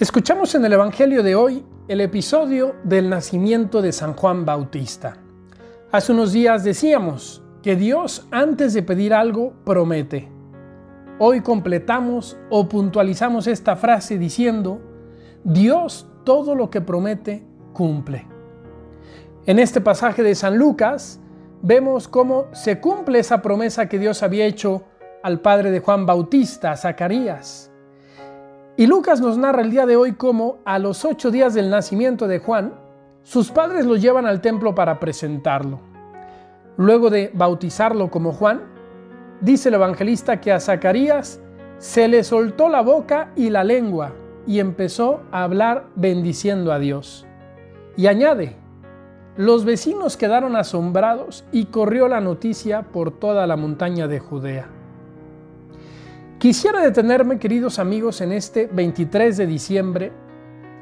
Escuchamos en el Evangelio de hoy el episodio del nacimiento de San Juan Bautista. Hace unos días decíamos que Dios antes de pedir algo promete. Hoy completamos o puntualizamos esta frase diciendo, Dios todo lo que promete cumple. En este pasaje de San Lucas vemos cómo se cumple esa promesa que Dios había hecho al padre de Juan Bautista, Zacarías y Lucas nos narra el día de hoy cómo a los ocho días del nacimiento de Juan, sus padres lo llevan al templo para presentarlo. Luego de bautizarlo como Juan, dice el evangelista que a Zacarías se le soltó la boca y la lengua y empezó a hablar bendiciendo a Dios. Y añade, los vecinos quedaron asombrados y corrió la noticia por toda la montaña de Judea. Quisiera detenerme, queridos amigos, en este 23 de diciembre,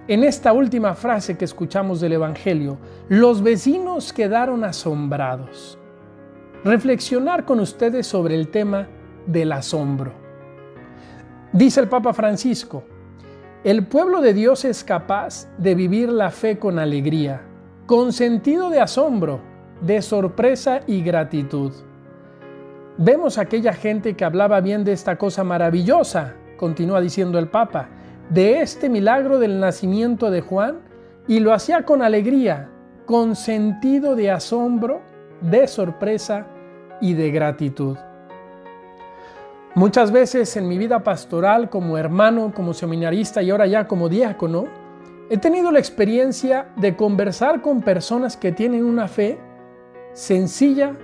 en esta última frase que escuchamos del Evangelio. Los vecinos quedaron asombrados. Reflexionar con ustedes sobre el tema del asombro. Dice el Papa Francisco, el pueblo de Dios es capaz de vivir la fe con alegría, con sentido de asombro, de sorpresa y gratitud. Vemos a aquella gente que hablaba bien de esta cosa maravillosa, continúa diciendo el Papa, de este milagro del nacimiento de Juan, y lo hacía con alegría, con sentido de asombro, de sorpresa y de gratitud. Muchas veces en mi vida pastoral, como hermano, como seminarista y ahora ya como diácono, he tenido la experiencia de conversar con personas que tienen una fe sencilla,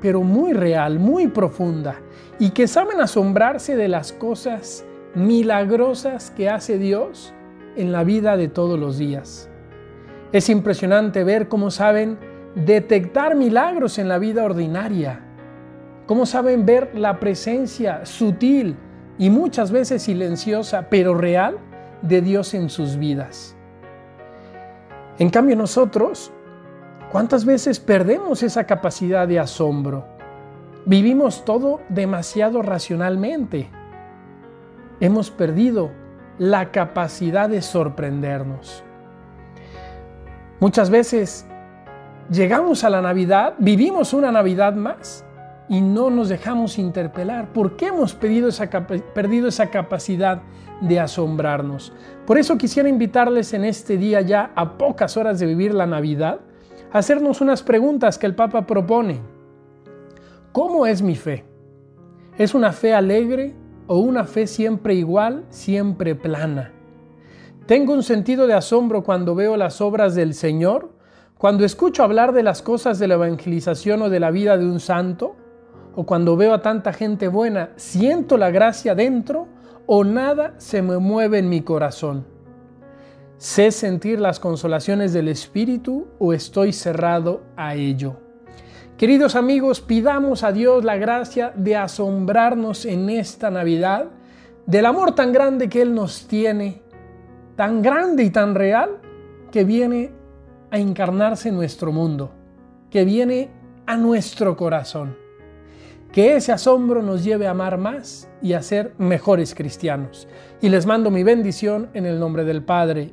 pero muy real, muy profunda, y que saben asombrarse de las cosas milagrosas que hace Dios en la vida de todos los días. Es impresionante ver cómo saben detectar milagros en la vida ordinaria, cómo saben ver la presencia sutil y muchas veces silenciosa, pero real, de Dios en sus vidas. En cambio nosotros ¿Cuántas veces perdemos esa capacidad de asombro? Vivimos todo demasiado racionalmente. Hemos perdido la capacidad de sorprendernos. Muchas veces llegamos a la Navidad, vivimos una Navidad más y no nos dejamos interpelar. ¿Por qué hemos perdido esa, capacidad de asombrarnos? Por eso quisiera invitarles en este día ya a pocas horas de vivir la Navidad hacernos unas preguntas que el Papa propone. ¿Cómo es mi fe? ¿Es una fe alegre o una fe siempre igual, siempre plana? ¿Tengo un sentido de asombro cuando veo las obras del Señor? ¿Cuando escucho hablar de las cosas de la evangelización o de la vida de un santo? ¿O cuando veo a tanta gente buena, siento la gracia dentro o nada se me mueve en mi corazón? ¿Sé sentir las consolaciones del Espíritu o estoy cerrado a ello? Queridos amigos, pidamos a Dios la gracia de asombrarnos en esta Navidad del amor tan grande que Él nos tiene, tan grande y tan real, que viene a encarnarse en nuestro mundo, que viene a nuestro corazón. Que ese asombro nos lleve a amar más y a ser mejores cristianos. Y les mando mi bendición en el nombre del Padre,